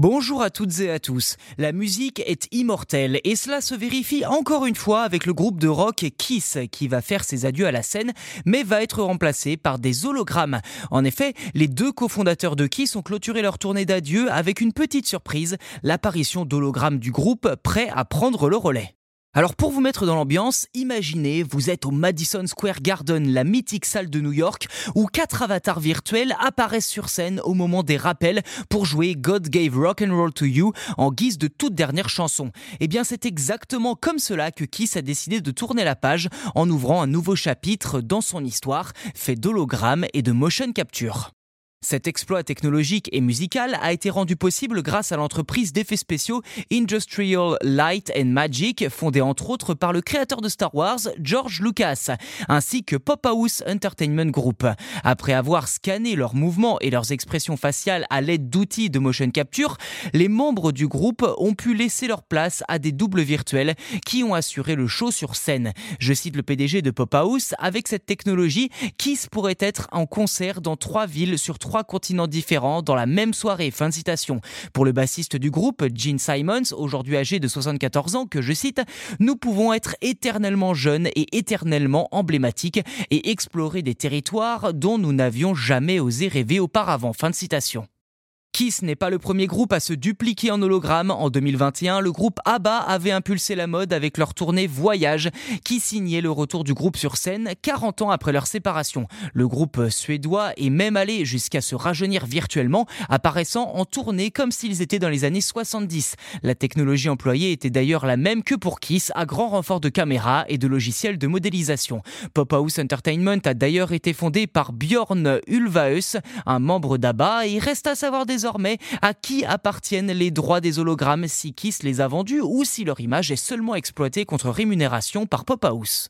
Bonjour à toutes et à tous. La musique est immortelle et cela se vérifie encore une fois avec le groupe de rock Kiss qui va faire ses adieux à la scène mais va être remplacé par des hologrammes. En effet, les deux cofondateurs de Kiss ont clôturé leur tournée d'adieu avec une petite surprise, l'apparition d'hologrammes du groupe prêts à prendre le relais. Alors pour vous mettre dans l'ambiance, imaginez, vous êtes au Madison Square Garden, la mythique salle de New York, où quatre avatars virtuels apparaissent sur scène au moment des rappels pour jouer God Gave Rock and Roll to You en guise de toute dernière chanson. Eh bien c'est exactement comme cela que Kiss a décidé de tourner la page en ouvrant un nouveau chapitre dans son histoire, fait d'hologrammes et de motion capture. Cet exploit technologique et musical a été rendu possible grâce à l'entreprise d'effets spéciaux Industrial Light and Magic, fondée entre autres par le créateur de Star Wars, George Lucas, ainsi que Pop House Entertainment Group. Après avoir scanné leurs mouvements et leurs expressions faciales à l'aide d'outils de motion capture, les membres du groupe ont pu laisser leur place à des doubles virtuels qui ont assuré le show sur scène. Je cite le PDG de Pop House, avec cette technologie, Kiss pourrait être en concert dans trois villes sur trois trois continents différents dans la même soirée. Fin de citation. Pour le bassiste du groupe, Gene Simons, aujourd'hui âgé de 74 ans, que je cite, nous pouvons être éternellement jeunes et éternellement emblématiques et explorer des territoires dont nous n'avions jamais osé rêver auparavant. Fin de citation. Kiss n'est pas le premier groupe à se dupliquer en hologramme. En 2021, le groupe ABBA avait impulsé la mode avec leur tournée Voyage, qui signait le retour du groupe sur scène 40 ans après leur séparation. Le groupe suédois est même allé jusqu'à se rajeunir virtuellement, apparaissant en tournée comme s'ils étaient dans les années 70. La technologie employée était d'ailleurs la même que pour Kiss, à grand renfort de caméras et de logiciels de modélisation. Pop House Entertainment a d'ailleurs été fondé par Björn Ulvaeus, un membre d'ABBA, et reste à savoir désormais désormais à qui appartiennent les droits des hologrammes si Kiss les a vendus ou si leur image est seulement exploitée contre rémunération par Pop House.